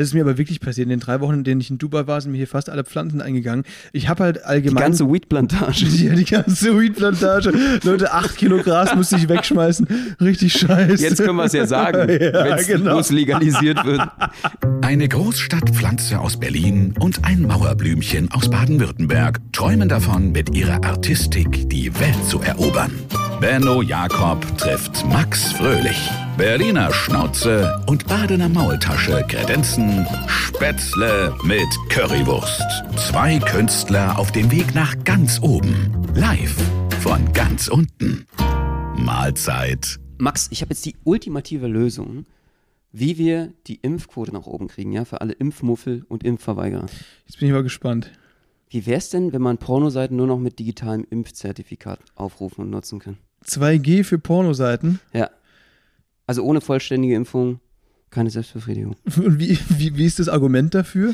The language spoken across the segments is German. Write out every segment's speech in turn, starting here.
Das ist mir aber wirklich passiert. In den drei Wochen, in denen ich in Dubai war, sind mir hier fast alle Pflanzen eingegangen. Ich habe halt allgemein. Die ganze Weedplantage. Ja, die ganze Weedplantage. Leute, acht Kilo Gras musste ich wegschmeißen. Richtig scheiße. Jetzt können wir es ja sagen, Ja, wenn es genau. legalisiert wird. Eine Großstadtpflanze aus Berlin und ein Mauerblümchen aus Baden-Württemberg träumen davon, mit ihrer Artistik die Welt zu erobern. Benno Jakob trifft Max Fröhlich. Berliner Schnauze und Badener Maultasche kredenzen Spätzle mit Currywurst. Zwei Künstler auf dem Weg nach ganz oben. Live von ganz unten. Mahlzeit. Max, ich habe jetzt die ultimative Lösung, wie wir die Impfquote nach oben kriegen, ja, für alle Impfmuffel und Impfverweigerer. Jetzt bin ich mal gespannt. Wie wär's denn, wenn man Pornoseiten nur noch mit digitalem Impfzertifikat aufrufen und nutzen kann? 2G für Pornoseiten. Ja. Also ohne vollständige Impfung keine Selbstbefriedigung. Und wie, wie, wie ist das Argument dafür?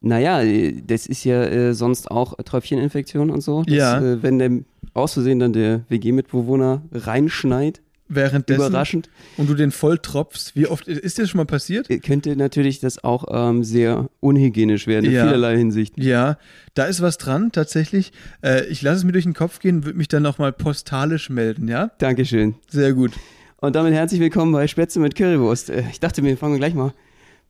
Naja, das ist ja äh, sonst auch Tröpfcheninfektion und so. Dass, Ja. Äh, wenn der aus Versehen dann der WG-Mitbewohner reinschneit, Währenddessen. überraschend, Und du den voll tropfst. Wie oft ist das schon mal passiert? äh, könnte natürlich das auch ähm, sehr unhygienisch werden in Ja. vielerlei Hinsicht. Ja, da ist was dran, tatsächlich. Äh, ich lasse es mir durch den Kopf gehen, würde mich dann nochmal postalisch melden, ja? Dankeschön. Sehr gut. Und damit herzlich willkommen bei Spätzle mit Currywurst. Äh, Ich dachte, wir fangen gleich mal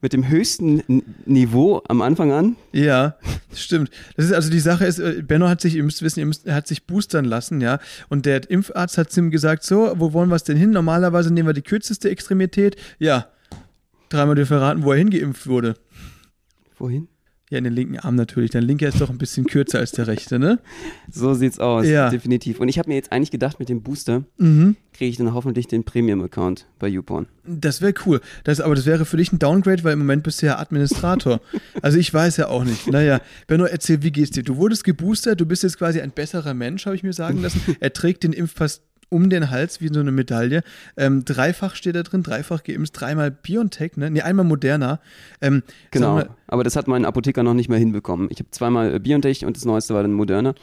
mit dem höchsten N Niveau am Anfang an. Ja, stimmt. Das ist also die Sache ist, äh, Benno hat sich, ihr müsst wissen, ihr müsst, er hat sich boostern lassen, ja. Und der Impfarzt hat zu ihm gesagt, so, wo wollen wir es denn hin? Normalerweise nehmen wir die kürzeste Extremität. Ja, dreimal dir verraten, wo er hingeimpft wurde. Wohin? Ja, in den linken Arm natürlich. Dein linker ist doch ein bisschen kürzer als der rechte, ne? So sieht's aus, Ja. definitiv. Und ich habe mir jetzt eigentlich gedacht, mit dem Booster Mhm. kriege ich dann hoffentlich den Premium-Account bei YouPorn. Das wäre cool. Das, aber das wäre für dich ein Downgrade, weil im Moment bist du ja Administrator. also ich weiß ja auch nicht. Naja, Benno, erzähl, wie geht's dir? Du wurdest geboostert, du bist jetzt quasi ein besserer Mensch, habe ich mir sagen lassen. Er trägt den Impfpass um den Hals wie so eine Medaille. Ähm, dreifach steht da drin, dreifach geimpft, dreimal BioNTech, ne? Nee, einmal Moderna. Ähm, Genau. mal, Aber das hat mein Apotheker noch nicht mehr hinbekommen. Ich habe zweimal BioNTech und das neueste war dann Moderna.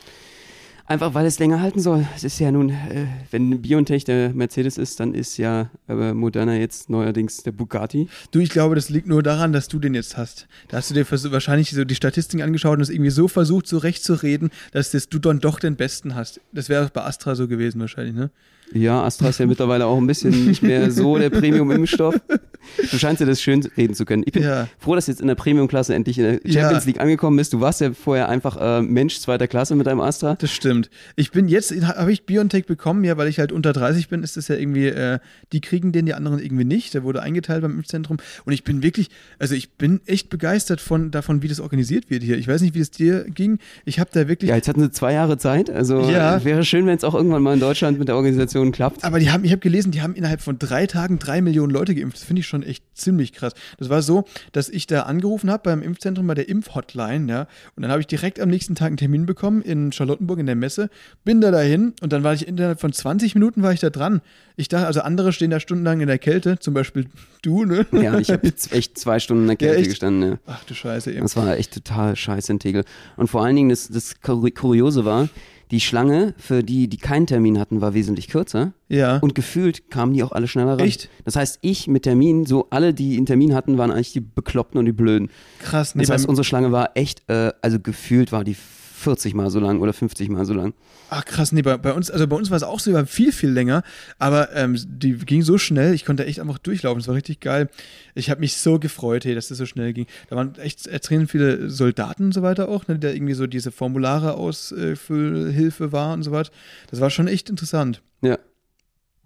Einfach weil es länger halten soll. Es ist ja nun, äh, wenn BioNTech der Mercedes ist, dann ist ja äh, Moderna jetzt neuerdings der Bugatti. Du, ich glaube, das liegt nur daran, dass du den jetzt hast. Da hast du dir wahrscheinlich so die Statistiken angeschaut und es irgendwie so versucht, so recht zu reden, dass das, du dann doch den besten hast. Das wäre bei Astra so gewesen wahrscheinlich, ne? Ja, Astra ist ja mittlerweile auch ein bisschen nicht mehr so der Premium-Impfstoff. Du scheinst dir das schön reden zu können. Ich bin Ja. froh, dass du jetzt in der Premium-Klasse endlich in der Champions Ja. League angekommen bist. Du warst ja vorher einfach äh, Mensch zweiter Klasse mit deinem Astra. Das stimmt. Ich bin jetzt, habe ich Biontech bekommen, ja, weil ich halt unter 30 bin, ist das ja irgendwie, äh, die kriegen den, die anderen irgendwie nicht. Der wurde eingeteilt beim Impfzentrum. Und ich bin wirklich, also ich bin echt begeistert von, davon, wie das organisiert wird hier. Ich weiß nicht, wie es dir ging. Ich habe da wirklich. Ja, jetzt hatten sie zwei Jahre Zeit. Also Ja. äh, wäre schön, wenn es auch irgendwann mal in Deutschland mit der Organisation klappt. Aber die haben, ich habe gelesen, die haben innerhalb von drei Tagen drei Millionen Leute geimpft. Das finde ich schon echt ziemlich krass. Das war so, dass ich da angerufen habe beim Impfzentrum bei der Impfhotline, ja. Und dann habe ich direkt am nächsten Tag einen Termin bekommen in Charlottenburg in der Messe. Bin da dahin und dann war ich innerhalb von 20 Minuten war ich da dran. Ich dachte, also andere stehen da stundenlang in der Kälte, zum Beispiel du, ne? Ja, ich habe echt zwei Stunden in der Kälte echt? gestanden. Ja. Ach du Scheiße, eben. Das war echt total scheiße in Tegel. Und vor allen Dingen, das, das Kuri- Kuriose war, die Schlange, für die, die keinen Termin hatten, war wesentlich kürzer. Ja. Und gefühlt kamen die auch alle schneller rein. Echt? Das heißt, ich mit Termin, so alle, die einen Termin hatten, waren eigentlich die Bekloppten und die Blöden. Krass, nee, Das heißt, unsere Schlange war echt, äh, also gefühlt war die 40 mal so lang oder 50 mal so lang. Ach krass, nee, bei, bei uns, also bei uns war es auch so, war viel, viel länger, aber ähm, die ging so schnell, ich konnte echt einfach durchlaufen, es war richtig geil. Ich habe mich so gefreut, hey, dass das so schnell ging. Da waren echt extrem viele Soldaten und so weiter auch, ne, der irgendwie so diese Formulare Ausfüllhilfe war und so weiter. Das war schon echt interessant. Ja.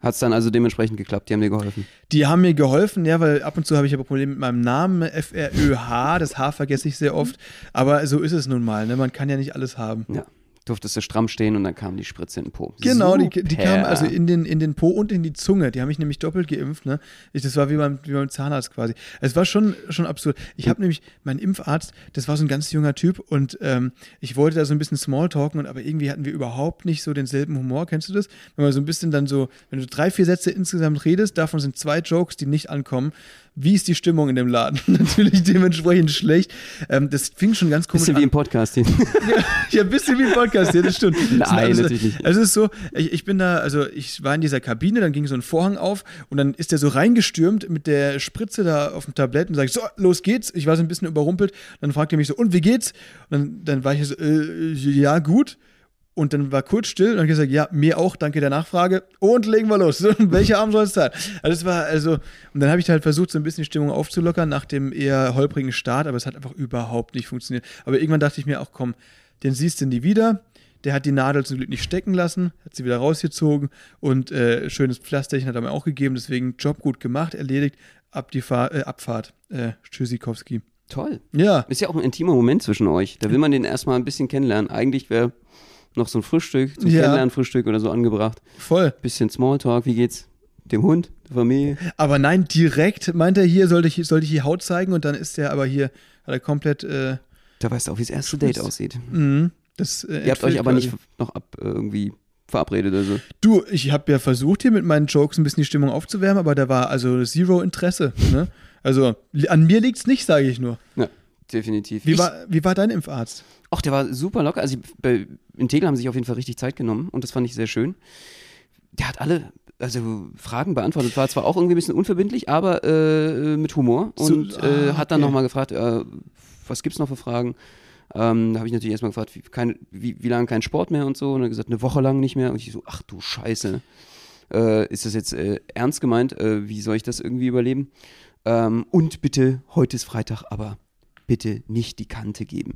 Hat es dann also dementsprechend geklappt, die haben dir geholfen. Die haben mir geholfen, ja, weil ab und zu habe ich aber Probleme mit meinem Namen, F-R-Ö-H, das H vergesse ich sehr oft, aber so ist es nun mal, ne? man kann ja nicht alles haben. Ja. Durftest du stramm stehen und dann kam die Spritze in den Po. Genau, die, die kamen also in den, in den Po und in die Zunge. Die haben mich nämlich doppelt geimpft. Ne? Ich, das war wie beim, wie beim Zahnarzt quasi. Es war schon, schon absurd. Ich habe nämlich, mein Impfarzt, das war so ein ganz junger Typ und ähm, ich wollte da so ein bisschen Smalltalken, und, aber irgendwie hatten wir überhaupt nicht so denselben Humor. Kennst du das? Wenn man so ein bisschen dann so, wenn du drei, vier Sätze insgesamt redest, davon sind zwei Jokes, die nicht ankommen. Wie ist die Stimmung in dem Laden? Natürlich dementsprechend schlecht. Ähm, das fing schon ganz komisch Bisschen wie im Podcast hier. ja, ein bisschen wie ein Podcast, ja, das stimmt. Nein, also, natürlich nicht. Also es ist so, ich, ich bin da, also ich war in dieser Kabine, dann ging so ein Vorhang auf und dann ist der so reingestürmt mit der Spritze da auf dem Tablett und sagt, so, los geht's. Ich war so ein bisschen überrumpelt. Dann fragte er mich so, und wie geht's? Und dann, dann war ich so, äh, ja, gut. Und dann war kurz still und dann gesagt, ja, mir auch, danke der Nachfrage. Und legen wir los. Welcher Arm soll es sein? Also es war also, und dann habe ich halt versucht, so ein bisschen die Stimmung aufzulockern nach dem eher holprigen Start, aber es hat einfach überhaupt nicht funktioniert. Aber irgendwann dachte ich mir auch, komm, den siehst du nie wieder. Der hat die Nadel zum Glück nicht stecken lassen, hat sie wieder rausgezogen und äh, schönes Pflasterchen hat er mir auch gegeben. Deswegen Job gut gemacht, erledigt, ab die Fahr äh, Abfahrt. Äh, Tschüssikowski. Toll. Ja, Ist ja auch ein intimer Moment zwischen euch. Da will man den erstmal ein bisschen kennenlernen. Eigentlich wäre noch so ein Frühstück, so ein Ja. Kennenlernfrühstück oder so angebracht. voll. Bisschen Smalltalk, wie geht's dem Hund, der Familie? Aber nein, direkt meint er hier, sollte ich, sollte ich die Haut zeigen und dann ist er aber hier, hat er komplett, äh, Da weißt du auch, wie das erste Date aussieht. mh, das äh, Ihr habt euch aber quasi. nicht noch ab äh, irgendwie verabredet oder so. Du, ich habe ja versucht, hier mit meinen Jokes ein bisschen die Stimmung aufzuwärmen, aber da war also zero Interesse. Ne? Also an mir liegt's nicht, sage ich nur. Ja, definitiv. Wie Ich- war, wie war dein Impfarzt? Ach, der war super locker. Also bei, in Tegel haben sie sich auf jeden Fall richtig Zeit genommen und das fand ich sehr schön. Der hat alle also Fragen beantwortet. War zwar auch irgendwie ein bisschen unverbindlich, aber äh, mit Humor So- und ah, äh, hat dann okay. nochmal gefragt, äh, was gibt's noch für Fragen? Ähm, da habe ich natürlich erstmal gefragt, wie, kein, wie, wie lange kein Sport mehr und so. Und er hat gesagt, eine Woche lang nicht mehr. Und ich so, ach du Scheiße. Äh, ist das jetzt äh, ernst gemeint? Äh, wie soll ich das irgendwie überleben? Ähm, und bitte, heute ist Freitag, aber bitte nicht die Kante geben.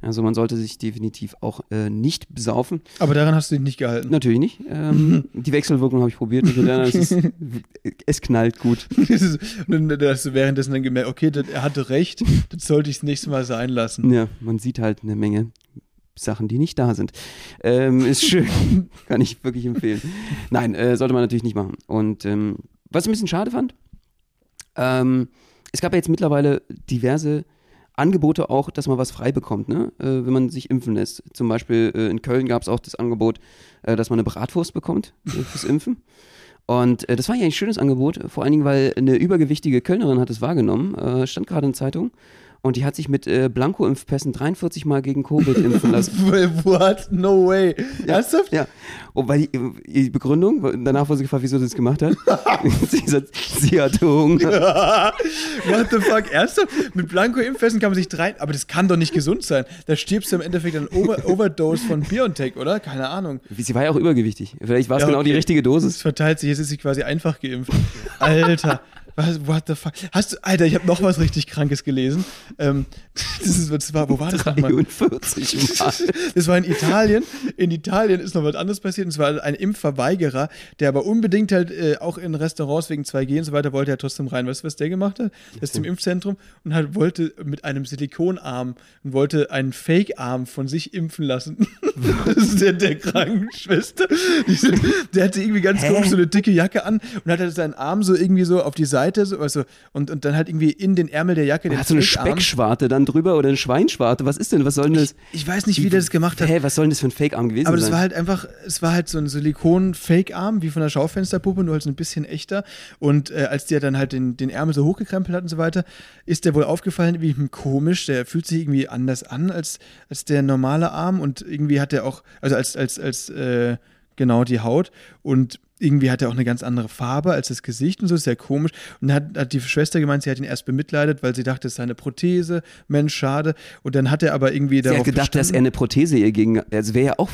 Also man sollte sich definitiv auch äh, nicht besaufen. Aber daran hast du dich nicht gehalten. Natürlich nicht. Ähm, die Wechselwirkung habe ich probiert. Es, ist, es knallt gut. Ist- und dann hast du währenddessen dann gemerkt, okay, das, er hatte recht, das sollte ich das nächste Mal sein lassen. Ja, man sieht halt eine Menge Sachen, die nicht da sind. Ähm, ist schön. Kann ich wirklich empfehlen. Nein, äh, sollte man natürlich nicht machen. Und ähm, was ich ein bisschen schade fand, ähm, es gab ja jetzt mittlerweile diverse Angebote auch, dass man was frei bekommt, ne? äh, wenn man sich impfen lässt. Zum Beispiel äh, in Köln gab es auch das Angebot, äh, dass man eine Bratwurst bekommt äh, fürs Impfen. Und äh, das war ja ein schönes Angebot, vor allen Dingen, weil eine übergewichtige Kölnerin hat es wahrgenommen, äh, stand gerade in der Zeitung. Und die hat sich mit äh, Blanko-Impfpässen 43 Mal gegen Covid impfen lassen. What? No way. Ernsthaft? Ja. Und weil die, die Begründung, danach wurde sie gefragt, wieso sie das gemacht hat. sie sagt, sie hatte Hunger. What the fuck? Ernsthaft? Mit Blanko-Impfessen kann man sich rein. Aber das kann doch nicht gesund sein. Da stirbst du im Endeffekt an Over Overdose von BioNTech, oder? Keine Ahnung. Sie war ja auch übergewichtig. Vielleicht war es Ja, genau die richtige Es Dosis. verteilt sich, jetzt ist sie quasi einfach geimpft. Alter. Was, what the fuck? Hast du, Alter, ich habe noch was richtig Krankes gelesen. Ähm, das, ist, das war, wo war das nochmal? 43 Mal. Das war in Italien. In Italien ist noch was anderes passiert. Und zwar ein Impfverweigerer, der aber unbedingt halt äh, auch in Restaurants wegen 2G und so weiter wollte er trotzdem rein. Weißt du, was der gemacht hat? Der ist zum Impfzentrum und halt wollte mit einem Silikonarm und wollte einen Fake-Arm von sich impfen lassen. das ist der, der Krankenschwester. Der hatte irgendwie ganz komisch so eine dicke Jacke an und hat halt seinen Arm so irgendwie so auf die Seite, so, also, und, und dann halt irgendwie in den Ärmel der Jacke den Hat so eine. Speckschwarte dann drüber oder eine Schweinschwarte? Was ist denn? Was soll denn das? Ich weiß nicht, wie der das gemacht hat. Hä, was soll denn das für ein Fake-Arm gewesen Aber das sein? war halt einfach, es war halt so ein Silikon-Fake-Arm, wie von der Schaufensterpuppe, nur halt so ein bisschen echter. Und äh, als der dann halt den, den Ärmel so hochgekrempelt hat und so weiter, ist der wohl aufgefallen, wie hm, komisch, der fühlt sich irgendwie anders an als, als der normale Arm und irgendwie hat er auch, also als, als, als, äh, genau die Haut und irgendwie hat er auch eine ganz andere Farbe als das Gesicht und so, ist sehr komisch. Und dann hat, hat die Schwester gemeint, sie hat ihn erst bemitleidet, weil sie dachte, es sei eine Prothese, Mensch, schade. Und dann hat er aber irgendwie Sie darauf hat gedacht, dass bestanden- er eine Prothese ihr gegen. Also wäre ja auch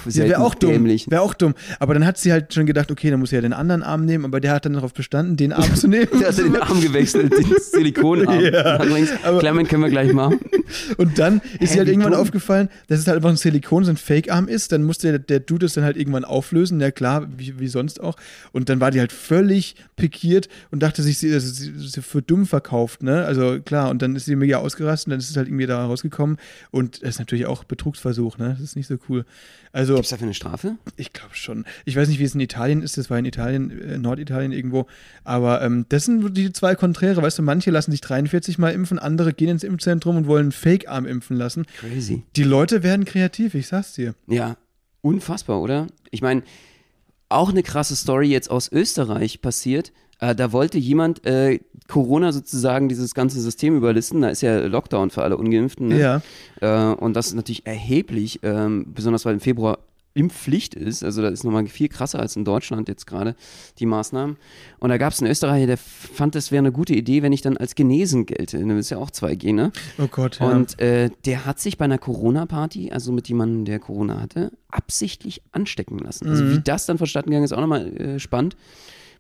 auch dumm. dämlich. Wäre auch dumm. Aber dann hat sie halt schon gedacht, okay, dann muss sie ja den anderen Arm nehmen, aber der hat dann darauf bestanden, den Arm zu nehmen. Der hat den Arm gewechselt, den Silikonarm. Ja, aber- Clement können wir gleich machen. Und dann ist ihr halt irgendwann dumm. aufgefallen, dass es halt einfach ein Silikon, so ein Fake-Arm ist. Dann musste der, der Dude es dann halt irgendwann auflösen. Ja, klar, wie, wie sonst auch. Und dann war die halt völlig pikiert und dachte sich, sie, sie, sie für dumm verkauft, ne? Also klar, und dann ist sie mega ausgerastet und dann ist es halt irgendwie da rausgekommen. Und das ist natürlich auch Betrugsversuch, ne? Das ist nicht so cool. Also. Gibt es dafür eine Strafe? Ich glaube schon. Ich weiß nicht, wie es in Italien ist. Das war in Italien, äh, Norditalien irgendwo. Aber ähm, das sind die zwei Konträre. Weißt du, manche lassen sich 43 Mal impfen, andere gehen ins Impfzentrum und wollen einen Fake-Arm impfen lassen. Crazy. Die Leute werden kreativ, ich sag's dir. Ja, unfassbar, oder? Ich meine, auch eine krasse Story jetzt aus Österreich passiert. Äh, da wollte jemand äh, Corona sozusagen dieses ganze System überlisten. Da ist ja Lockdown für alle Ungeimpften. Ne? Ja. Äh, und das ist natürlich erheblich, ähm, besonders weil im Februar Impfpflicht ist. Also das ist nochmal viel krasser als in Deutschland jetzt gerade, die Maßnahmen. Und da gab es einen Österreicher, der fand, das wäre eine gute Idee, wenn ich dann als genesen gelte. Das ist ja auch 2G, ne? Oh Gott, ja. Und äh, der hat sich bei einer Corona-Party, also mit jemandem, der Corona hatte, absichtlich anstecken lassen. Also wie das dann vonstatten gegangen ist, auch nochmal äh, spannend.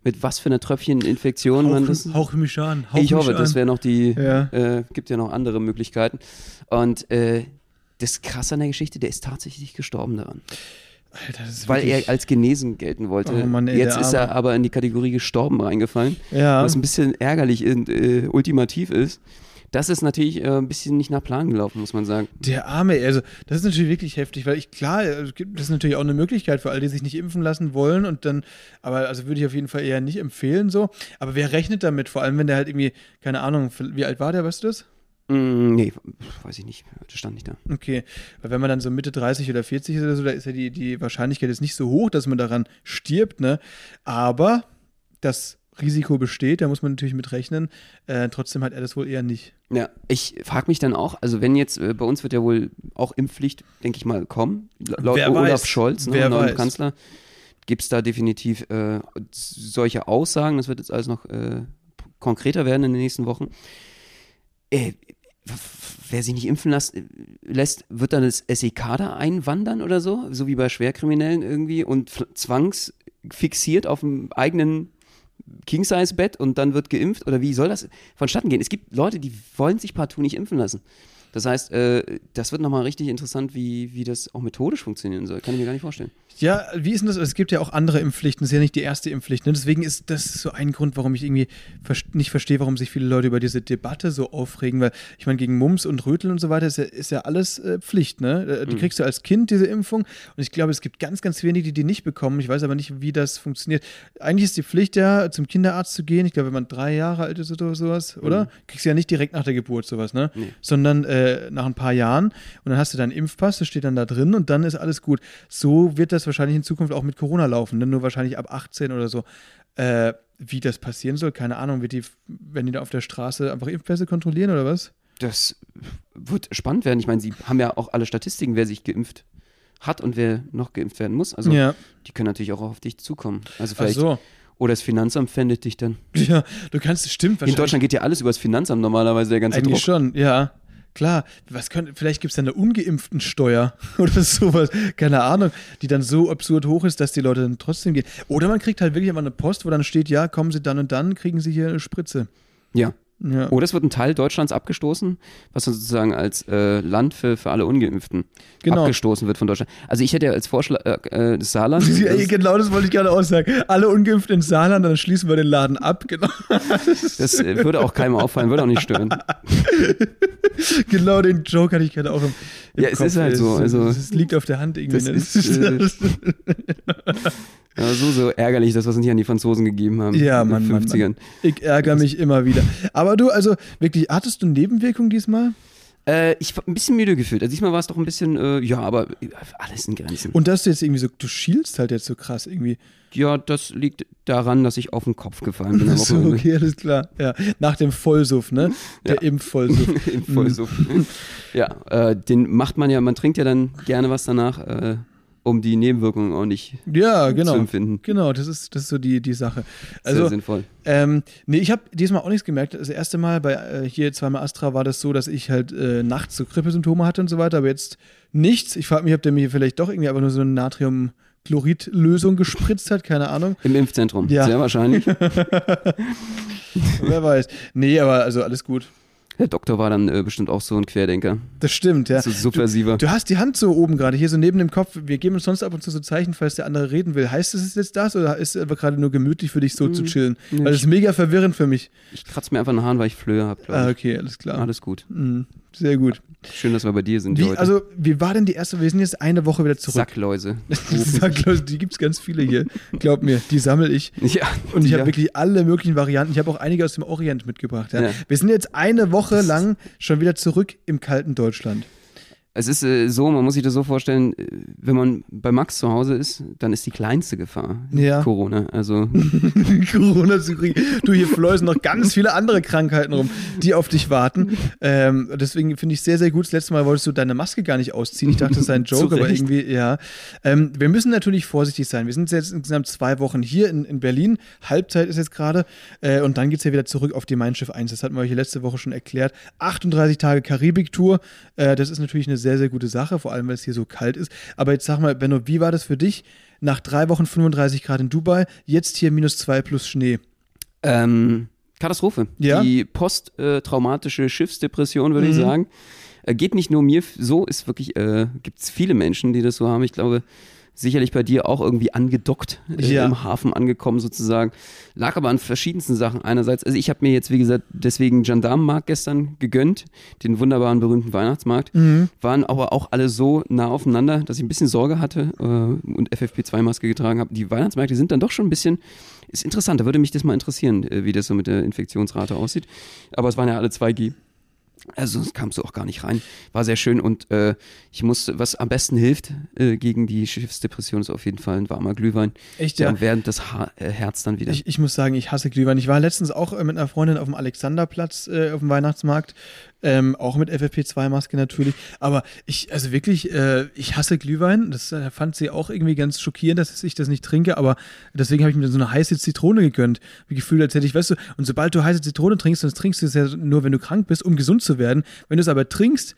Mit was für einer Tröpfcheninfektion man das. hauch mich an. Hauch Ich hoffe, mich das an. wäre noch die, Ja. äh, gibt ja noch andere Möglichkeiten. Und äh, das Krasse an der Geschichte, der ist tatsächlich gestorben daran. Alter, Weil er als genesen gelten wollte. Oh Mann, ey, Jetzt ist er aber in die Kategorie gestorben reingefallen. Ja. Was ein bisschen ärgerlich und äh, ultimativ ist. Das ist natürlich äh, ein bisschen nicht nach Plan gelaufen, muss man sagen. Der Arme, also das ist natürlich wirklich heftig, weil ich, klar, es gibt- das ist natürlich auch eine Möglichkeit für alle, die sich nicht impfen lassen wollen und dann, aber also würde ich auf jeden Fall eher nicht empfehlen so. Aber wer rechnet damit? Vor allem, wenn der halt irgendwie, keine Ahnung, wie alt war der, weißt du das? Mm, nee, weiß ich nicht. Das stand nicht da. Okay, weil wenn man dann so Mitte 30 oder 40 ist oder so, da ist ja die, die Wahrscheinlichkeit jetzt nicht so hoch, dass man daran stirbt, ne? Aber das Risiko besteht, da muss man natürlich mit rechnen. Äh, trotzdem hat er das wohl eher nicht. Ja, ich frage mich dann auch, also wenn jetzt, äh, bei uns wird ja wohl auch Impfpflicht, denke ich mal, kommen, la- laut Wer Olaf weiß. Scholz, ne, neuen. Kanzler, gibt es da definitiv äh, solche Aussagen, das wird jetzt alles noch äh, konkreter werden in den nächsten Wochen. Äh, wer sich nicht impfen lässt, lässt, wird dann das SEK da einwandern oder so, so wie bei Schwerkriminellen irgendwie und zwangsfixiert auf dem eigenen King-Size-Bett und dann wird geimpft? Oder wie soll das vonstatten gehen? Es gibt Leute, die wollen sich partout nicht impfen lassen. Das heißt, äh, das wird nochmal richtig interessant, wie, wie das auch methodisch funktionieren soll. Kann ich mir gar nicht vorstellen. Ja, wie ist denn das? Es gibt ja auch andere Impfpflichten, das ist ja nicht die erste Impfpflicht. Ne? Deswegen ist das so ein Grund, warum ich irgendwie nicht verstehe, warum sich viele Leute über diese Debatte so aufregen. Weil ich meine, gegen Mumps und Röteln und so weiter ist ja, ist ja alles äh, Pflicht. Ne? Die kriegst du als Kind, diese Impfung. Und ich glaube, es gibt ganz, ganz wenige, die die nicht bekommen. Ich weiß aber nicht, wie das funktioniert. Eigentlich ist die Pflicht ja, zum Kinderarzt zu gehen. Ich glaube, wenn man drei Jahre alt ist oder sowas, oder? Kriegst du ja nicht direkt nach der Geburt sowas, ne? Nee. Sondern äh, nach ein paar Jahren. Und dann hast du deinen Impfpass, das steht dann da drin und dann ist alles gut. So wird das wahrscheinlich in Zukunft auch mit Corona laufen, ne? nur wahrscheinlich ab 18 oder so. Äh, wie das passieren soll, keine Ahnung. Wird die, wenn die da auf der Straße einfach Impfpässe kontrollieren oder was? Das wird spannend werden. Ich meine, sie haben ja auch alle Statistiken, wer sich geimpft hat und wer noch geimpft werden muss. Also ja. die können natürlich auch auf dich zukommen. Also Ach vielleicht, so. oder das Finanzamt fändet dich dann. Ja, du kannst, stimmt. In Deutschland geht ja alles über das Finanzamt normalerweise, der ganze Eigentlich Druck. schon, ja. Klar, was könnte, vielleicht gibt es eine ungeimpften Steuer oder sowas, keine Ahnung, die dann so absurd hoch ist, dass die Leute dann trotzdem gehen. Oder man kriegt halt wirklich einfach eine Post, wo dann steht, ja, kommen Sie dann und dann, kriegen Sie hier eine Spritze. Ja. Ja. Oder es wird ein Teil Deutschlands abgestoßen, was dann sozusagen als äh, Land für, für alle Ungeimpften Genau. abgestoßen wird von Deutschland. Also ich hätte ja als Vorschlag äh, äh, das Saarland. Ja, das, genau das wollte ich gerade auch sagen. Alle ungeimpften ins Saarland, dann schließen wir den Laden ab. Genau, das äh, würde auch keinem auffallen, würde auch nicht stören. genau den Joke hatte ich gerade auch im, im Ja, es Kopf. ist halt so, also- es liegt auf der Hand irgendwie. Das ne? ist, äh, Ja, so, so ärgerlich, das, was uns hier an die Franzosen gegeben haben. Ja, in den Mann, Mann, 50ern. Mann. Ich ärgere mich immer wieder. Aber du, also wirklich, hattest du Nebenwirkungen diesmal? Äh, ich war ein bisschen müde gefühlt. Also diesmal war es doch ein bisschen, äh, ja, aber alles in Grenzen. Und dass du jetzt irgendwie so, du schielst halt jetzt so krass irgendwie. ja, das liegt daran, dass ich auf den Kopf gefallen bin. Achso, okay, alles klar. Ja, nach dem Vollsuff, ne? Der Ja. Impfvollsuff. Im Vollsuff. ja, äh, den macht man ja, man trinkt ja dann gerne was danach, äh, um die Nebenwirkungen auch nicht Ja, zu genau. empfinden. Genau, das ist, das ist so die, die Sache. Sehr Also, sinnvoll. ähm, nee, ich habe diesmal auch nichts gemerkt. Das erste Mal bei äh, hier zweimal Astra war das so, dass ich halt äh, nachts so Grippesymptome hatte und so weiter, aber jetzt nichts. Ich frage mich, ob der mir vielleicht doch irgendwie aber nur so eine Natriumchlorid-Lösung gespritzt hat, keine Ahnung. Im Impfzentrum, Ja. sehr wahrscheinlich. Wer weiß. Nee, aber also alles gut. Der Doktor war dann äh, bestimmt auch so ein Querdenker. Das stimmt, ja. So subversiver. Du hast die Hand so oben gerade, hier so neben dem Kopf. Wir geben uns sonst ab und zu so Zeichen, falls der andere reden will. Heißt es jetzt das oder ist es einfach gerade nur gemütlich für dich so zu chillen? nee, Weil das ist mega verwirrend für mich. Ich kratze mir einfach in den Haaren, weil ich Flöhe habe, Ah, okay, alles klar. Alles gut. Mhm, sehr gut. Schön, dass wir bei dir sind Wie, heute. also, wie war denn die erste? Wir sind jetzt eine Woche wieder zurück. Sackläuse. Sag, Leute, die gibt es ganz viele hier. Glaub mir, die sammle ich. ja. Und ich ja. habe wirklich alle möglichen Varianten. Ich habe auch einige aus dem Orient mitgebracht. Ja. Wir sind jetzt eine Woche lang schon wieder zurück im kalten Deutschland. Es ist äh, so, man muss sich das so vorstellen, äh, wenn man bei Max zu Hause ist, dann ist die kleinste Gefahr Ja. Corona. Also Corona zu kriegen. Du, hier fleusen noch ganz viele andere Krankheiten rum, die auf dich warten. Ähm, deswegen finde ich sehr, sehr gut. Das letzte Mal wolltest du deine Maske gar nicht ausziehen. Ich dachte, das sei ein Joke, aber irgendwie, ja. Ähm, wir müssen natürlich vorsichtig sein. Wir sind jetzt insgesamt zwei Wochen hier in, in Berlin. Halbzeit ist jetzt gerade. Äh, und dann geht es ja wieder zurück auf die Mein Schiff 1. Das hatten wir euch letzte Woche schon erklärt. 38 Tage Karibik-Tour. Äh, das ist natürlich eine sehr, sehr gute Sache, vor allem, weil es hier so kalt ist. Aber jetzt sag mal, Benno, wie war das für dich? Nach drei Wochen 35 Grad in Dubai, jetzt hier minus zwei plus Schnee. ähm, Katastrophe. Ja? Die posttraumatische Schiffsdepression, würde ich Mhm. sagen. Äh, geht nicht nur mir so, ist wirklich, äh, gibt es viele Menschen, die das so haben. Ich glaube, sicherlich bei dir auch irgendwie angedockt, äh, Ja. im Hafen angekommen sozusagen. Lag aber an verschiedensten Sachen. Einerseits, also ich habe mir jetzt, wie gesagt, deswegen Gendarmenmarkt gestern gegönnt, den wunderbaren, berühmten Weihnachtsmarkt. Waren aber auch alle so nah aufeinander, dass ich ein bisschen Sorge hatte äh, und FFP2-Maske getragen habe. Die Weihnachtsmärkte sind dann doch schon ein bisschen, ist interessant, da würde mich das mal interessieren, äh, wie das so mit der Infektionsrate aussieht. Aber es waren ja alle 2G. Also es kamst du auch gar nicht rein. War sehr schön und äh, ich musste, was am besten hilft äh, gegen die Schiffsdepression, ist auf jeden Fall ein warmer Glühwein. Echt, Ja. während das ha äh, Herz dann wieder. Ich, ich muss sagen, ich hasse Glühwein. Ich war letztens auch äh, mit einer Freundin auf dem Alexanderplatz auf dem Weihnachtsmarkt. Ähm, auch mit FFP2-Maske natürlich. Aber ich, also wirklich, äh, ich hasse Glühwein. Das äh, fand sie auch irgendwie ganz schockierend, dass ich das nicht trinke. Aber deswegen habe ich mir dann so eine heiße Zitrone gegönnt. Wie gefühlt, als hätte ich, weißt du, und sobald du heiße Zitrone trinkst, dann trinkst du es ja nur, wenn du krank bist, um gesund zu werden. Wenn du es aber trinkst,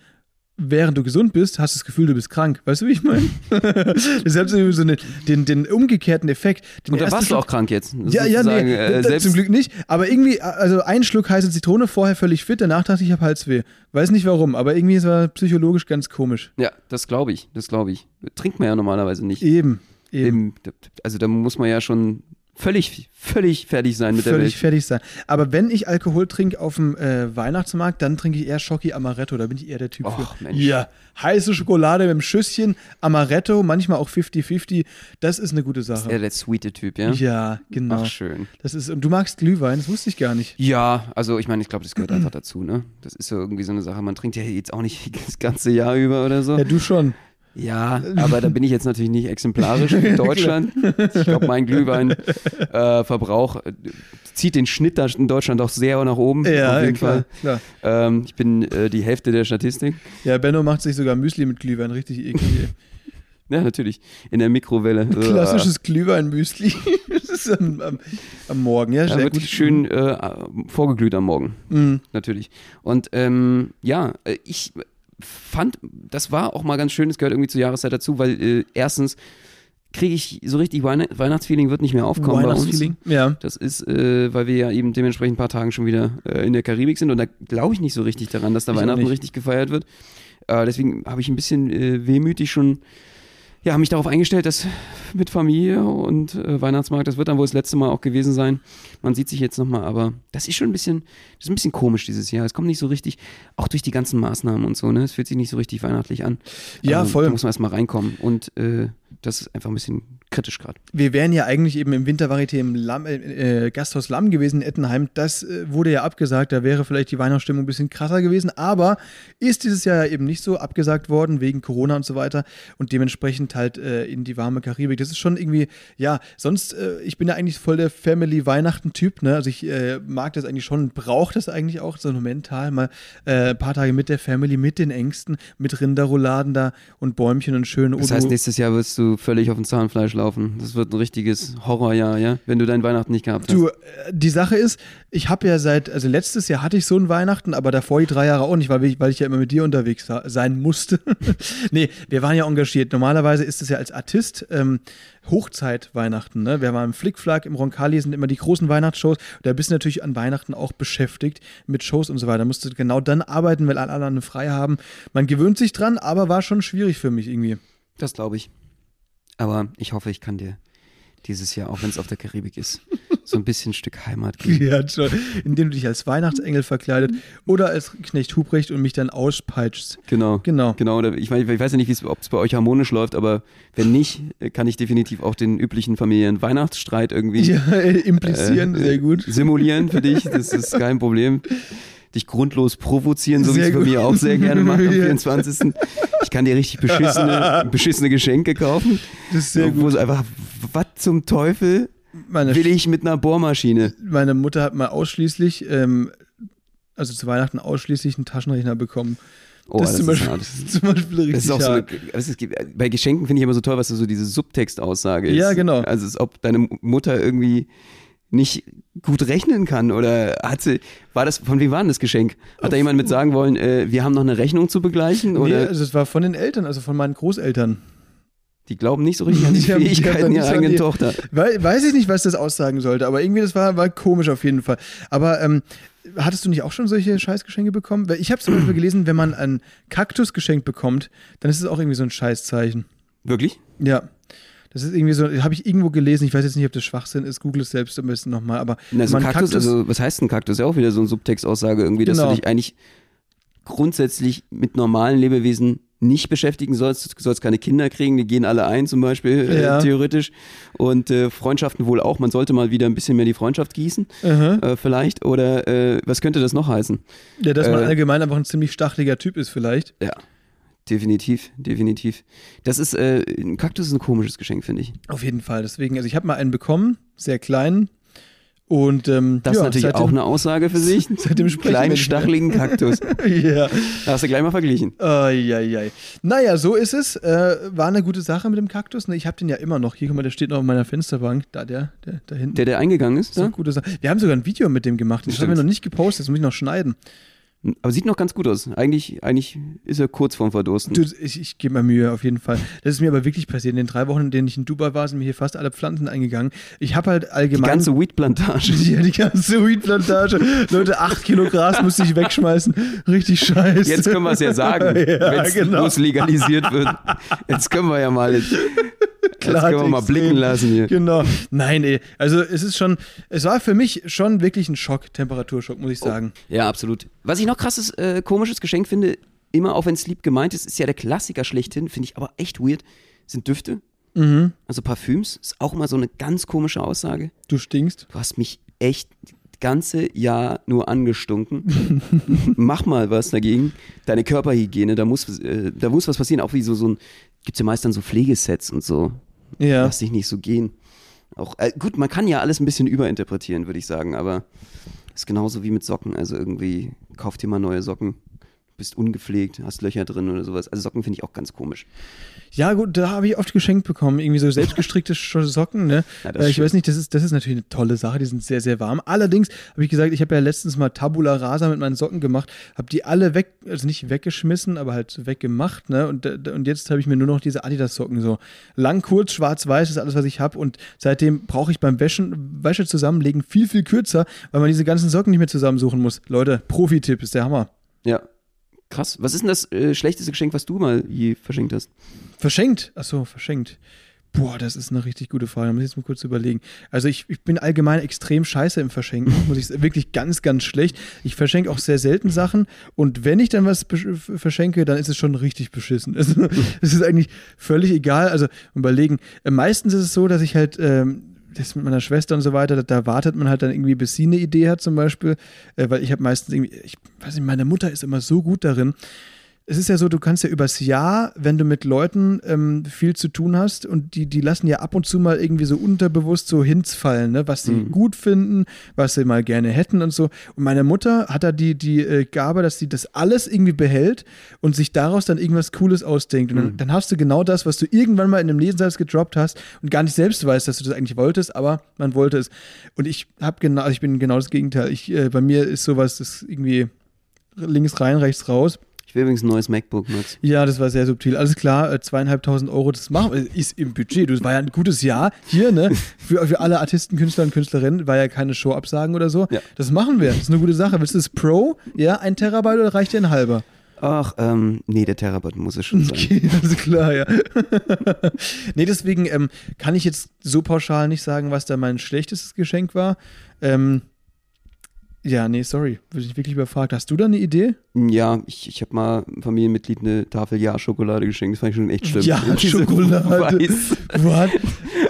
während du gesund bist, hast du das Gefühl, du bist krank. Weißt du, wie ich meine? das hat so eine, den, den umgekehrten Effekt. Den und da warst du Schluck- auch krank jetzt. ja, ja, nee, äh, selbst, zum Glück nicht. Aber irgendwie, also ein Schluck heiße Zitrone, vorher völlig fit, danach dachte ich, ich habe Halsweh. Weiß nicht warum, aber irgendwie ist es psychologisch ganz komisch. Ja, das glaube ich, das glaube ich. Trinkt man ja normalerweise nicht. Eben, eben. Eben, also da muss man ja schon völlig, völlig fertig sein mit der Völlig Welt. fertig sein. Aber wenn ich Alkohol trinke auf dem äh, Weihnachtsmarkt, dann trinke ich eher Schocki Amaretto. Da bin ich eher der Typ Och, für. Mensch. Ja, heiße Schokolade mit einem Schüsschen, Amaretto, manchmal auch 50-50. Das ist eine gute Sache. Ja, der sweete Typ, ja? Ja, genau. Ach, schön. Das ist, und du magst Glühwein, das wusste ich gar nicht. Ja, also ich meine, ich glaube, das gehört einfach dazu, ne? Das ist so irgendwie so eine Sache. Man trinkt ja jetzt auch nicht das ganze Jahr über oder so. Ja, du schon. Ja, aber da bin ich jetzt natürlich nicht exemplarisch für Deutschland. Ich glaube, mein Glühweinverbrauch äh, zieht den Schnitt da in Deutschland auch sehr nach oben. Ja, auf jeden klar, Fall. klar. Ähm, ich bin äh, die Hälfte der Statistik. Ja, Benno macht sich sogar Müsli mit Glühwein, richtig eklig. Ja, natürlich. In der Mikrowelle. Klassisches Glühwein-Müsli. das ist am, am, am Morgen, ja, äh, sehr ja, wird gut. schön äh, vorgeglüht am Morgen. Mhm. natürlich. Und ähm, ja, äh, ich fand, das war auch mal ganz schön, es gehört irgendwie zur Jahreszeit dazu, weil äh, erstens kriege ich so richtig Weihn Weihnachtsfeeling wird nicht mehr aufkommen bei uns. Weihnachtsfeeling. Ja. Das ist, äh, weil wir ja eben dementsprechend ein paar Tagen schon wieder äh, in der Karibik sind und da glaube ich nicht so richtig daran, dass da Ich Weihnachten richtig gefeiert wird. Äh, deswegen habe ich ein bisschen äh, wehmütig schon ja, mich darauf eingestellt, dass mit Familie und äh, Weihnachtsmarkt, das wird dann wohl das letzte Mal auch gewesen sein. Man sieht sich jetzt nochmal, aber das ist schon ein bisschen, das ist ein bisschen komisch dieses Jahr. Es kommt nicht so richtig, auch durch die ganzen Maßnahmen und so, ne? Es fühlt sich nicht so richtig weihnachtlich an. Ja, Also, voll. Da muss man erstmal reinkommen und äh, das ist einfach ein bisschen kritisch gerade. Wir wären ja eigentlich eben im Wintervarieté im Lamm, äh, äh, Gasthaus Lamm gewesen in Ettenheim. Das äh, wurde ja abgesagt. Da wäre vielleicht die Weihnachtsstimmung ein bisschen krasser gewesen. Aber ist dieses Jahr ja eben nicht so abgesagt worden wegen Corona und so weiter. Und dementsprechend halt äh, in die warme Karibik. Das ist schon irgendwie, ja, sonst, äh, ich bin ja eigentlich voll der Family-Weihnachten-Typ. Ne? Also ich äh, mag das eigentlich schon, brauche das eigentlich auch so mental mal ein paar Tage mit der Family, mit den Ängsten, mit Rinderrouladen da und Bäumchen und schön Das heißt, nächstes Jahr wirst du völlig auf dem Zahnfleisch laufen. Das wird ein richtiges Horrorjahr, ja? Wenn du dein Weihnachten nicht gehabt hast. Du, äh, die Sache ist, ich habe ja seit, also letztes Jahr hatte ich so ein Weihnachten, aber davor die drei Jahre auch nicht, weil ich, weil ich ja immer mit dir unterwegs sein musste. nee, wir waren ja engagiert. Normalerweise ist es ja als Artist ähm, Hochzeit-Weihnachten. Ne? Wir waren im Flickflack, im Roncalli sind immer die großen Weihnachtsshows. Da bist du natürlich an Weihnachten auch beschäftigt mit Shows und so weiter. Da musst du genau dann arbeiten, weil alle anderen frei haben. Man gewöhnt sich dran, aber war schon schwierig für mich irgendwie. Das glaube ich. Aber ich hoffe, ich kann dir dieses Jahr, auch wenn es auf der Karibik ist, so ein bisschen Stück Heimat geben. Ja, schon. Indem du dich als Weihnachtsengel verkleidet oder als Knecht Huprecht und mich dann auspeitschst. Genau. Genau. Genau, ich, mein, ich weiß ja nicht, ob es bei euch harmonisch läuft, aber wenn nicht, kann ich definitiv auch den üblichen Familien Weihnachtsstreit irgendwie Ja, implizieren, äh, sehr gut. simulieren für dich. Das ist kein Problem. Dich grundlos provozieren, so wie ich es bei mir auch sehr gerne mache am Ja. 24. Ich kann dir richtig beschissene, beschissene Geschenke kaufen. Das ist sehr wo gut. es einfach, was zum Teufel Meine, will ich mit einer Bohrmaschine? meine Mutter hat mal ausschließlich, ähm, also zu Weihnachten ausschließlich einen Taschenrechner bekommen. Oh, das, ist zum Beispiel, das ist zum Beispiel richtig Das ist auch so, es gibt, bei Geschenken finde ich immer so toll, was so diese Subtextaussage ist. Ja, genau. Also als ob deine Mutter irgendwie nicht gut rechnen kann oder hat sie, war das, von wem war denn das Geschenk? Hat da jemand mit sagen wollen, äh, wir haben noch eine Rechnung zu begleichen Nee, oder also es war von den Eltern, also von meinen Großeltern. die glauben nicht so richtig an die Die haben- die haben Fähigkeiten ihrer eigenen Tochter. Weil, weiß ich nicht, was das aussagen sollte, aber irgendwie das war, war komisch auf jeden Fall. Aber ähm, hattest du nicht auch schon solche Scheißgeschenke bekommen? Ich habe zum Beispiel gelesen, wenn man einen Kaktus geschenkt bekommt, dann ist es auch irgendwie so ein Scheißzeichen. Wirklich? Ja. Das ist irgendwie so, habe ich irgendwo gelesen, ich weiß jetzt nicht, ob das Schwachsinn ist, google es selbst am besten nochmal, aber Na, so ein man Kaktus, also was heißt ein Kaktus? Ja auch wieder so eine Subtextaussage irgendwie, dass Genau. du dich eigentlich grundsätzlich mit normalen Lebewesen nicht beschäftigen sollst. Du sollst keine Kinder kriegen, die gehen alle ein zum Beispiel, Ja. äh, theoretisch. Und äh, Freundschaften wohl auch. Man sollte mal wieder ein bisschen mehr die Freundschaft gießen, Aha. äh, vielleicht. Oder äh, was könnte das noch heißen? ja, dass man äh, allgemein einfach ein ziemlich stacheliger Typ ist vielleicht. Ja, definitiv, definitiv. Das ist, äh, ein Kaktus ist ein komisches Geschenk, finde ich. Auf jeden Fall. Deswegen, also ich habe mal einen bekommen, sehr klein. Und ähm, Das ja, ist natürlich seitdem, auch eine Aussage für sich. seitdem sprechen Kleinen, stacheligen Kaktus. ja. Da hast du gleich mal verglichen. Eieiei. Naja, so ist es. Äh, war eine gute Sache mit dem Kaktus. Ne? Ich habe den ja immer noch. Hier, guck mal, der steht noch auf meiner Fensterbank. Da, der, der, da hinten. Der, der eingegangen ist, so ja? eine gute Sache. Wir haben sogar ein Video mit dem gemacht. Das haben wir Stimmt. noch nicht gepostet. Das muss ich noch schneiden. Aber sieht noch ganz gut aus. Eigentlich, eigentlich ist er kurz vorm Verdursten. Du, ich ich gebe mir Mühe, auf jeden Fall. Das ist mir aber wirklich passiert. In den drei Wochen, in denen ich in Dubai war, sind mir hier fast alle Pflanzen eingegangen. Ich habe halt die allgemein. ganze Weedplantage. Ja, die ganze Weedplantage. Leute, acht Kilo Gras musste ich wegschmeißen. Richtig scheiße. Jetzt können wir es ja sagen, Ja, wenn es genau. legalisiert wird. Jetzt können wir ja mal, Klar, können wir mal extrem. blicken lassen hier. Genau. Nein, ey. Also es ist schon, es war für mich schon wirklich ein Schock, Temperaturschock, muss ich sagen. Ja, absolut. Was ich noch krasses, äh, komisches Geschenk finde, immer auch wenn es lieb gemeint ist, ist ja der Klassiker schlechthin, finde ich aber echt weird, sind Düfte. Mhm. Also Parfüms, ist auch immer so eine ganz komische Aussage. Du stinkst. Du hast mich echt das ganze Jahr nur angestunken. Mach mal was dagegen. Deine Körperhygiene, da muss, äh, da muss was passieren. Auch wie so, so ein, gibt's ja meist dann so Pflegesets und so. Ja. Lass dich nicht so gehen. Auch, äh, gut, man kann ja alles ein bisschen überinterpretieren, würde ich sagen, aber ist genauso wie mit Socken. Also irgendwie, kauf dir mal neue Socken. Bist ungepflegt, hast Löcher drin oder sowas. Also Socken finde ich auch ganz komisch. Ja, gut, da habe ich oft geschenkt bekommen. Irgendwie so selbstgestrickte Socken, ne? Ja, äh, ich weiß nicht, das ist, das ist natürlich eine tolle Sache. Die sind sehr, sehr warm. Allerdings habe ich gesagt, ich habe ja letztens mal Tabula Rasa mit meinen Socken gemacht, habe die alle weg, also nicht weggeschmissen, aber halt weggemacht, ne? Und, äh, und jetzt habe ich mir nur noch diese Adidas-Socken so. Lang, kurz, schwarz, weiß ist alles, was ich habe. Und seitdem brauche ich beim Wäschen, Wäsche zusammenlegen viel, viel kürzer, weil man diese ganzen Socken nicht mehr zusammensuchen muss. Leute, Profi-Tipp ist der Hammer. Ja. Krass. Was ist denn das äh, schlechteste Geschenk, was du mal je verschenkt hast? Verschenkt? Achso, verschenkt. Boah, das ist eine richtig gute Frage. Da muss ich jetzt mal kurz überlegen. Also ich, ich bin allgemein extrem scheiße im Verschenken. Muss ich wirklich ganz, ganz schlecht. Ich verschenke auch sehr selten Sachen. Und wenn ich dann was verschenke, dann ist es schon richtig beschissen. Also, Es ist eigentlich völlig egal. Also überlegen. Äh, Meistens ist es so, dass ich halt ähm, das mit meiner Schwester und so weiter, da, da wartet man halt dann irgendwie, bis sie eine Idee hat zum Beispiel. Äh, weil ich habe meistens irgendwie, ich weiß nicht, meine Mutter ist immer so gut darin es ist ja so, du kannst ja übers Jahr, wenn du mit Leuten ähm, viel zu tun hast und die, die lassen ja ab und zu mal irgendwie so unterbewusst so Hints fallen, ne? was sie Mhm. gut finden, was sie mal gerne hätten und so. Und meine Mutter hat da die, die äh, Gabe, dass sie das alles irgendwie behält und sich daraus dann irgendwas Cooles ausdenkt. Und dann, Mhm. dann hast du genau das, was du irgendwann mal in einem Lesensatz gedroppt hast und gar nicht selbst weißt, dass du das eigentlich wolltest, aber man wollte es. Und ich habe genau, also ich bin genau das Gegenteil. Ich, äh, bei mir ist sowas, das irgendwie links rein, rechts raus. Ich will übrigens ein neues MacBook, Max. Ja, das war sehr subtil. Alles klar, äh, zweieinhalbtausend Euro, das machen wir, ist im Budget. Das war ja ein gutes Jahr hier, ne? Für, für alle Artisten, Künstler und Künstlerinnen war ja keine Show absagen oder so. Ja. Das machen wir. Das ist eine gute Sache. Willst du das Pro? Ja, ein Terabyte oder reicht dir ein halber? Ach, ähm, nee, der Terabyte muss es schon sein. Okay, alles klar, ja. nee, deswegen ähm, kann ich jetzt so pauschal nicht sagen, was da mein schlechtestes Geschenk war. Ähm, ja, nee, sorry. Würde ich wirklich überfragt. Hast du da eine Idee? Ja, ich, ich habe mal einem Familienmitglied eine Tafel Ja-Schokolade geschenkt. Das fand ich schon echt schlimm. Ja, Diese Schokolade. Weiß. What?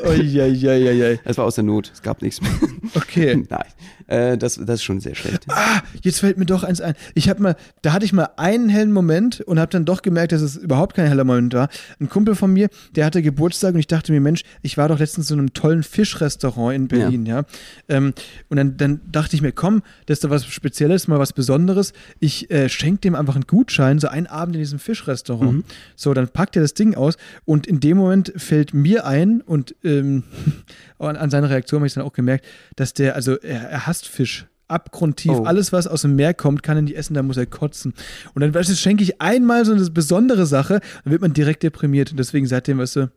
Eieieiei. Es war aus der Not. Es gab nichts mehr. Okay. Nein, äh, das, das ist schon sehr schlecht. Ah, jetzt fällt mir doch eins ein. Ich habe mal, da hatte ich mal einen hellen Moment und habe dann doch gemerkt, dass es überhaupt kein heller Moment war. Ein Kumpel von mir, der hatte Geburtstag und ich dachte mir, Mensch, ich war doch letztens in einem tollen Fischrestaurant in Berlin, ja. Ähm, und dann, dann dachte ich mir, komm, das ist doch was Spezielles, mal was Besonderes. Ich äh, schenke dem einfach einen Gutschein, so einen Abend in diesem Fischrestaurant. Mhm. So, dann packt er das Ding aus und in dem Moment fällt mir ein und ähm, an, an seiner Reaktion habe ich dann auch gemerkt, dass der, also er, er hasst Fisch. Abgrundtief. Oh. Alles, was aus dem Meer kommt, kann er nicht essen, da muss er kotzen. Und dann weißt du, schenke ich einmal so eine besondere Sache, dann wird man direkt deprimiert. Und deswegen seitdem, weißt du,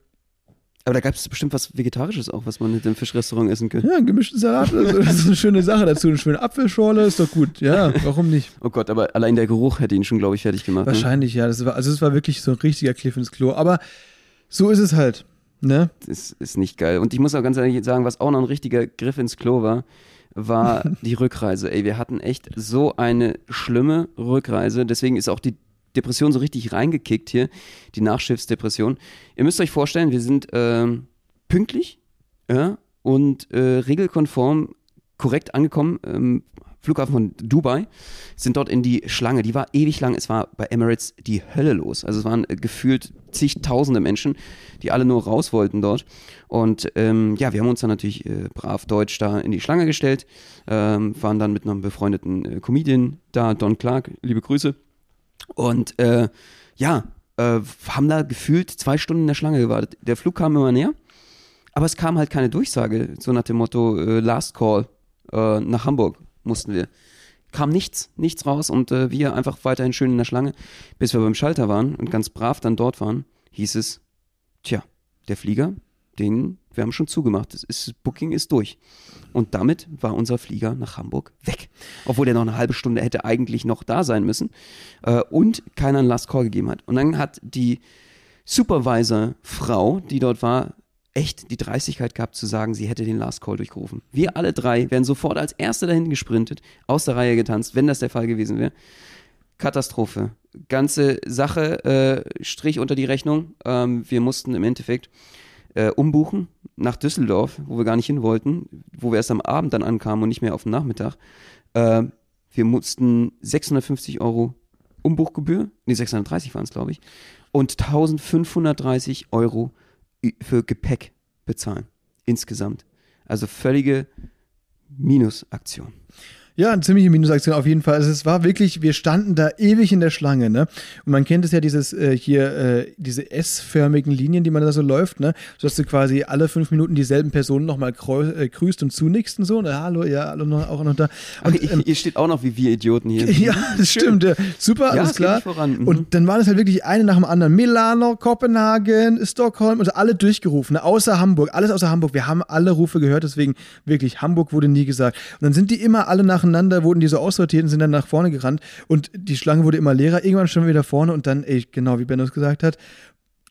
Aber da gab es bestimmt was Vegetarisches auch, was man mit dem Fischrestaurant essen könnte. ja, einen gemischten Salat, das ist eine schöne Sache dazu. Eine schöne Apfelschorle ist doch gut. Ja, warum nicht? Oh Gott, aber allein der Geruch hätte ihn schon, glaube ich, fertig gemacht. Ne? Wahrscheinlich, ja. Das war, also es war wirklich so ein richtiger Cliff ins Klo. Aber so ist es halt. Ne? Das ist nicht geil. Und ich muss auch ganz ehrlich sagen, was auch noch ein richtiger Griff ins Klo war, war die Rückreise. Ey, wir hatten echt so eine schlimme Rückreise. Deswegen ist auch die Depression so richtig reingekickt hier, die Nachschiffsdepression. Ihr müsst euch vorstellen, wir sind ähm, pünktlich ja, und äh, regelkonform korrekt angekommen. Ähm, Flughafen von Dubai, sind dort in die Schlange. Die war ewig lang. Es war bei Emirates die Hölle los. Also es waren äh, gefühlt zigtausende Menschen, die alle nur raus wollten dort. Und ähm, ja, wir haben uns dann natürlich äh, brav deutsch da in die Schlange gestellt, ähm, waren dann mit einem befreundeten äh, Comedian da, Don Clark, liebe Grüße. Und äh, ja, äh, haben da gefühlt zwei Stunden in der Schlange gewartet. Der Flug kam immer näher, aber es kam halt keine Durchsage, so nach dem Motto äh, Last Call äh, nach Hamburg mussten wir. Kam nichts, nichts raus und äh, wir einfach weiterhin schön in der Schlange, bis wir beim Schalter waren und ganz brav dann dort waren, hieß es, tja, der Flieger, den, wir haben schon zugemacht, das ist, Booking ist durch. Und damit war unser Flieger nach Hamburg weg. Obwohl der noch eine halbe Stunde hätte eigentlich noch da sein müssen äh, und keiner einen Last Call gegeben hat. Und dann hat die Supervisor-Frau, die dort war, echt die Dreistigkeit gehabt zu sagen, sie hätte den Last Call durchgerufen. Wir alle drei wären sofort als Erste dahin gesprintet, aus der Reihe getanzt, wenn das der Fall gewesen wäre. Katastrophe. Ganze Sache, äh, Strich unter die Rechnung. Ähm, wir mussten im Endeffekt äh, umbuchen nach Düsseldorf, wo wir gar nicht hin wollten, wo wir erst am Abend dann ankamen und nicht mehr auf den Nachmittag. Äh, wir mussten 650 Euro Umbuchgebühr, nee, 630 waren es, glaube ich, und 1530 Euro für Gepäck bezahlen. Insgesamt. Also völlige Minusaktion. Ja, eine ziemliche Minusaktion auf jeden Fall. Also es war wirklich, wir standen da ewig in der Schlange, ne? Und man kennt es ja, dieses äh, hier, äh, diese S-förmigen Linien, die man da so läuft, ne? So dass du quasi alle fünf Minuten dieselben Personen nochmal äh, grüßt und zunickst und so. Ne? Hallo, ja, hallo, noch, auch noch da. Und, ihr, ähm, ihr steht auch noch wie wir Idioten hier. ja, das stimmt. Ja. Super, Ja, alles es klar. Mhm. Und dann war das halt wirklich eine nach dem anderen. Milano, Kopenhagen, Stockholm, also alle durchgerufen, ne? außer Hamburg, alles außer Hamburg. Wir haben alle Rufe gehört, deswegen wirklich, Hamburg wurde nie gesagt. Und dann sind die immer alle nacheinander, wurden die so aussortiert und sind dann nach vorne gerannt und die Schlange wurde immer leerer. Irgendwann wir wieder vorne und dann, ey, genau wie Ben das gesagt hat,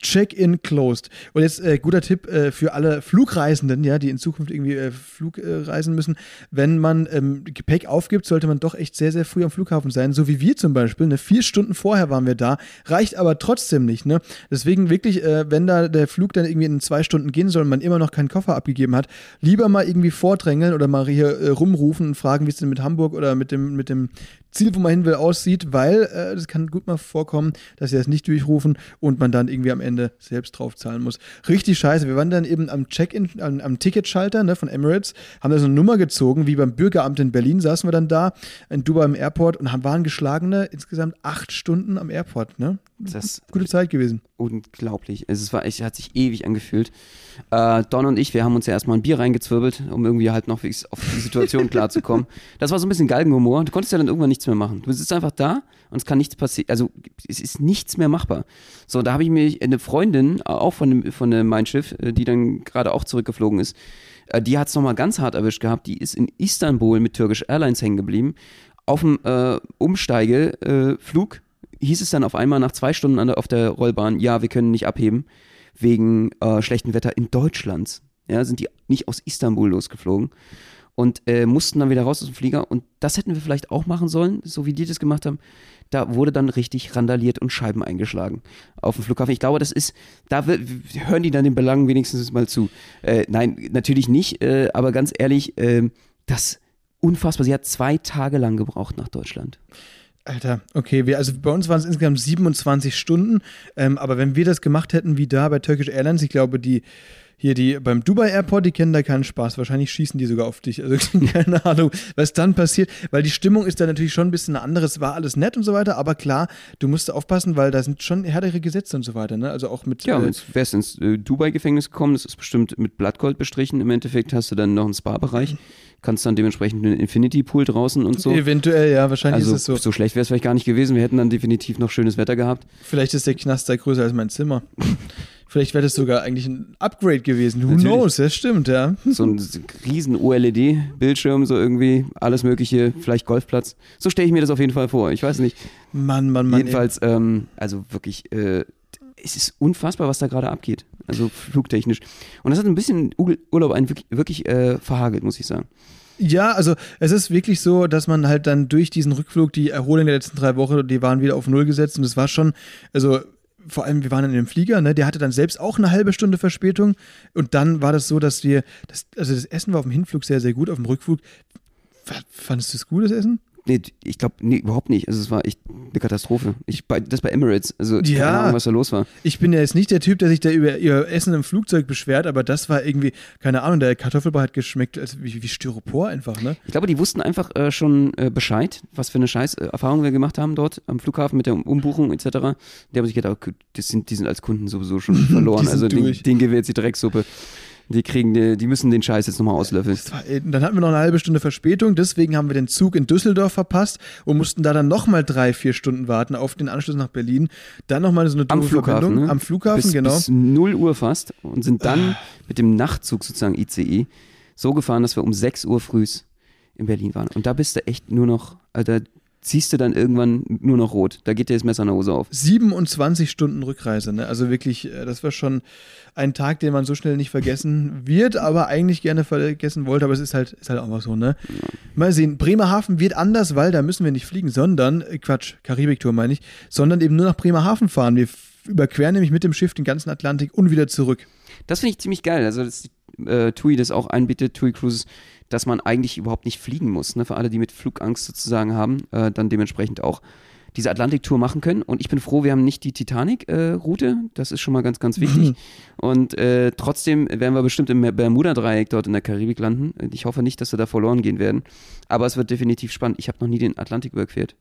Check-in closed. Und jetzt äh, guter Tipp äh, für alle Flugreisenden, ja, die in Zukunft irgendwie äh, Flug äh, müssen. Wenn man ähm, Gepäck aufgibt, sollte man doch echt sehr, sehr früh am Flughafen sein. So wie wir zum Beispiel. Ne? Vier Stunden vorher waren wir da. Reicht aber trotzdem nicht. Ne? Deswegen wirklich, äh, wenn da der Flug dann irgendwie in zwei Stunden gehen soll und man immer noch keinen Koffer abgegeben hat, lieber mal irgendwie vordrängeln oder mal hier äh, rumrufen und fragen, wie es denn mit Hamburg oder mit dem, mit dem Ziel, wo man hin will, aussieht, weil äh, das kann gut mal vorkommen, dass sie das nicht durchrufen und man dann irgendwie am Ende selbst drauf zahlen muss. Richtig scheiße. Wir waren dann eben am Check-in, am, am Ticketschalter ne, von Emirates, haben da so eine Nummer gezogen, wie beim Bürgeramt in Berlin saßen wir dann da, in Dubai im Airport und haben, waren geschlagene insgesamt acht Stunden am Airport. Ne? Das Gute Zeit gewesen. unglaublich. Also es war echt, hat sich ewig angefühlt. Äh, Don und ich, wir haben uns ja erstmal ein Bier reingezwirbelt, um irgendwie halt noch auf die Situation klarzukommen. Das war so ein bisschen Galgenhumor. Du konntest ja dann irgendwann nichts mehr machen. Du sitzt einfach da und es kann nichts passieren. Also es ist nichts mehr machbar. So, da habe ich mir eine Freundin, auch von dem, von dem Mein Schiff, äh, die dann gerade auch zurückgeflogen ist, äh, die hat es nochmal ganz hart erwischt gehabt. Die ist in Istanbul mit Turkish Airlines hängen geblieben. Auf dem äh, Umsteigeflug äh, hieß es dann auf einmal nach zwei Stunden der, auf der Rollbahn, ja, wir können nicht abheben wegen äh, schlechtem Wetter in Deutschland. Ja, sind die nicht aus Istanbul losgeflogen. Und äh, mussten dann wieder raus aus dem Flieger. Und das hätten wir vielleicht auch machen sollen, so wie die das gemacht haben. Da wurde dann richtig randaliert und Scheiben eingeschlagen auf dem Flughafen. Ich glaube, das ist, da hören die dann den Belangen wenigstens mal zu. Äh, nein, natürlich nicht, äh, aber ganz ehrlich, äh, das unfassbar. Sie hat zwei Tage lang gebraucht nach Deutschland. Alter, okay, wir, also bei uns waren es insgesamt 27 Stunden, ähm, aber wenn wir das gemacht hätten wie da bei Turkish Airlines, ich glaube, die hier die beim Dubai Airport, die kennen da keinen Spaß. Wahrscheinlich schießen die sogar auf dich. Also keine Ahnung, was dann passiert, weil die Stimmung ist da natürlich schon ein bisschen eine andere. Es war alles nett und so weiter, aber klar, du musst aufpassen, weil da sind schon härtere Gesetze und so weiter. Ne? Also auch mit. Ja, äh, jetzt wärst ins äh, Dubai-Gefängnis gekommen, das ist bestimmt mit Blattgold bestrichen. Im Endeffekt hast du dann noch einen Spa-Bereich, kannst dann dementsprechend einen Infinity-Pool draußen und so. Eventuell, ja, wahrscheinlich Also ist es so. so schlecht wäre es vielleicht gar nicht gewesen. Wir hätten dann definitiv noch schönes Wetter gehabt. Vielleicht ist der Knast da größer als mein Zimmer. Vielleicht wäre das sogar eigentlich ein Upgrade gewesen. Who Natürlich. knows? Das stimmt, ja. So ein riesen OLED-Bildschirm, so irgendwie, alles mögliche, vielleicht Golfplatz. So stelle ich mir das auf jeden Fall vor. Ich weiß nicht. Mann, Mann, Mann. Jedenfalls, ähm, also wirklich, äh, es ist unfassbar, was da gerade abgeht. Also flugtechnisch. Und das hat ein bisschen Ur- Urlaub einen wirklich, wirklich äh, verhagelt, muss ich sagen. Ja, also es ist wirklich so, dass man halt dann durch diesen Rückflug, die Erholung der letzten drei Wochen, die waren wieder auf Null gesetzt und es war schon, also vor allem, wir waren dann in dem Flieger, ne, der hatte dann selbst auch eine halbe Stunde Verspätung und dann war das so, dass wir, das, also das Essen war auf dem Hinflug sehr, sehr gut, auf dem Rückflug, fandest du es gut, das Essen? Nee, ich glaube, nee, überhaupt nicht. Also es war echt eine Katastrophe. Ich, bei, das bei Emirates. Also Ja. keine Ahnung, was da los war. Ich bin ja jetzt nicht der Typ, der sich da über ihr Essen im Flugzeug beschwert, aber das war irgendwie, keine Ahnung, der Kartoffelbrei hat geschmeckt als wie, wie Styropor einfach, ne? Ich glaube, die wussten einfach äh, schon äh, Bescheid, was für eine scheiß äh, Erfahrung wir gemacht haben dort am Flughafen mit der Umbuchung etc. Die haben sich gedacht, okay, das sind, die sind als Kunden sowieso schon verloren. sind also den, denen geben wir jetzt die Drecksuppe. Die kriegen, die, müssen den Scheiß jetzt nochmal auslöffeln. War, dann hatten wir noch eine halbe Stunde Verspätung, deswegen haben wir den Zug in Düsseldorf verpasst und mussten da dann nochmal drei, vier Stunden warten auf den Anschluss nach Berlin. Dann nochmal so eine Am Flughafen, ne? Am Flughafen, bis, genau. Bis 0 Uhr fast und sind dann mit dem Nachtzug sozusagen ICE so gefahren, dass wir um 6 Uhr frühs in Berlin waren. Und da bist du echt nur noch, also da siehst du dann irgendwann nur noch rot. Da geht dir das Messer in der Hose auf. 27 Stunden Rückreise, ne? Also wirklich, äh, das war schon ein Tag, den man so schnell nicht vergessen wird, aber eigentlich gerne vergessen wollte, aber es ist halt, ist halt auch mal so, ne? Mal sehen, Bremerhaven wird anders, weil da müssen wir nicht fliegen, sondern, äh, Quatsch, Karibiktour meine ich, sondern eben nur nach Bremerhaven fahren. Wir überqueren nämlich mit dem Schiff den ganzen Atlantik und wieder zurück. Das finde ich ziemlich geil. Also, dass äh, TUI das auch einbietet, TUI Cruises, dass man eigentlich überhaupt nicht fliegen muss. Ne? Für alle, die mit Flugangst sozusagen haben, äh, dann dementsprechend auch diese Atlantiktour machen können. Und ich bin froh, wir haben nicht die Titanic-Route. das ist schon mal ganz, ganz wichtig. Und äh, trotzdem werden wir bestimmt im Bermuda-Dreieck dort in der Karibik landen. Ich hoffe nicht, dass wir da verloren gehen werden. Aber es wird definitiv spannend. Ich habe noch nie den Atlantik überquert.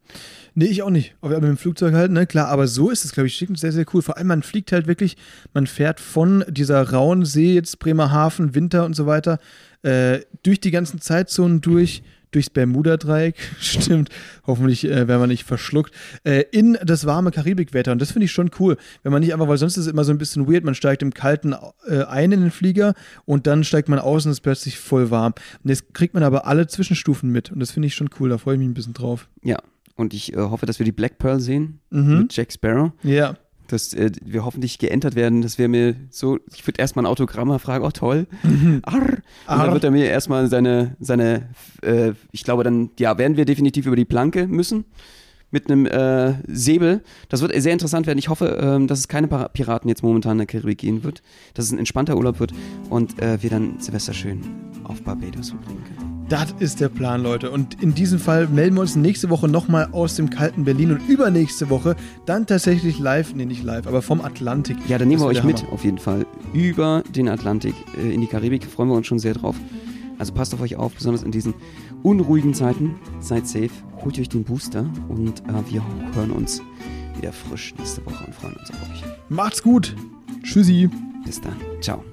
Nee, ich auch nicht. Aber mit dem Flugzeug halt, ne, klar, aber so ist es, glaube ich, sehr, sehr cool. Vor allem, man fliegt halt wirklich, man fährt von dieser rauen See, jetzt Bremerhaven, Winter und so weiter, äh, durch die ganzen Zeitzonen durch, durchs Bermuda-Dreieck, stimmt, hoffentlich äh, werden wir nicht verschluckt, äh, in das warme Karibikwetter. Und das finde ich schon cool. Wenn man nicht einfach, weil sonst ist es immer so ein bisschen weird, man steigt im Kalten äh, ein in den Flieger und dann steigt man aus und es ist plötzlich voll warm. Und jetzt kriegt man aber alle Zwischenstufen mit. Und das finde ich schon cool, da freue ich mich ein bisschen drauf. Ja. Und ich äh, hoffe, dass wir die Black Pearl sehen Mhm. mit Jack Sparrow. Ja. Dass äh, wir hoffentlich geentert werden. Das wäre mir so, ich würde erstmal ein Autogramm fragen, oh toll. Arr. Und Arr. dann wird er mir erstmal seine, seine äh, ich glaube dann, ja, werden wir definitiv über die Planke müssen. Mit einem äh, Säbel. Das wird sehr interessant werden. Ich hoffe, ähm, dass es keine Piraten jetzt momentan in der Karibik gehen wird. Dass es ein entspannter Urlaub wird und äh, wir dann Silvester schön auf Barbados verbringen können. Das ist der Plan, Leute. Und in diesem Fall melden wir uns nächste Woche nochmal aus dem kalten Berlin und übernächste Woche dann tatsächlich live, nee, nicht live, aber vom Atlantik. Ja, dann nehmen wir euch mit, auf jeden Fall, über den Atlantik äh, in die Karibik. Freuen wir uns schon sehr drauf. Also passt auf euch auf, besonders in diesen unruhigen Zeiten. Seid safe, holt euch den Booster und äh, wir hören uns wieder frisch nächste Woche und freuen uns auf euch. Macht's gut. Tschüssi. Bis dann. Ciao.